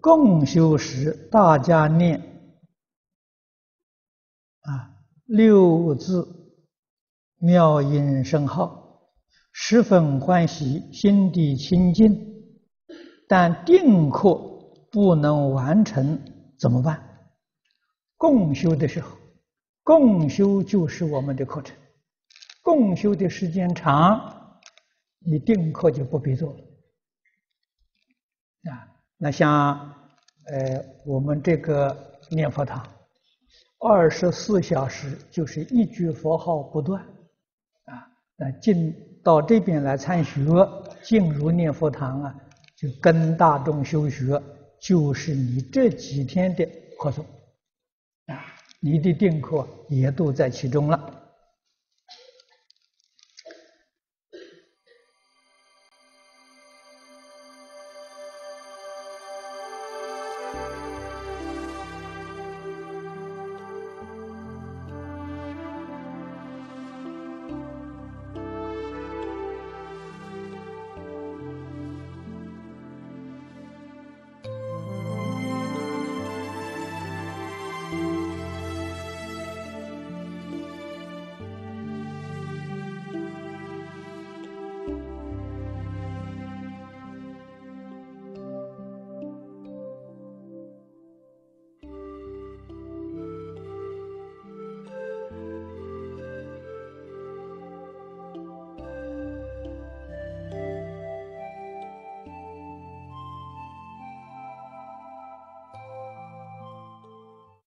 共修时，大家念啊六字妙音声号，十分欢喜，心地清净。但定课不能完成，怎么办？共修的时候，共修就是我们的课程。共修的时间长，你定课就不必做了。啊，那像呃我们这个念佛堂，二十四小时就是一句佛号不断，啊，那进到这边来参学，进入念佛堂啊，就跟大众修学，就是你这几天的课程，啊，你的定课也都在其中了。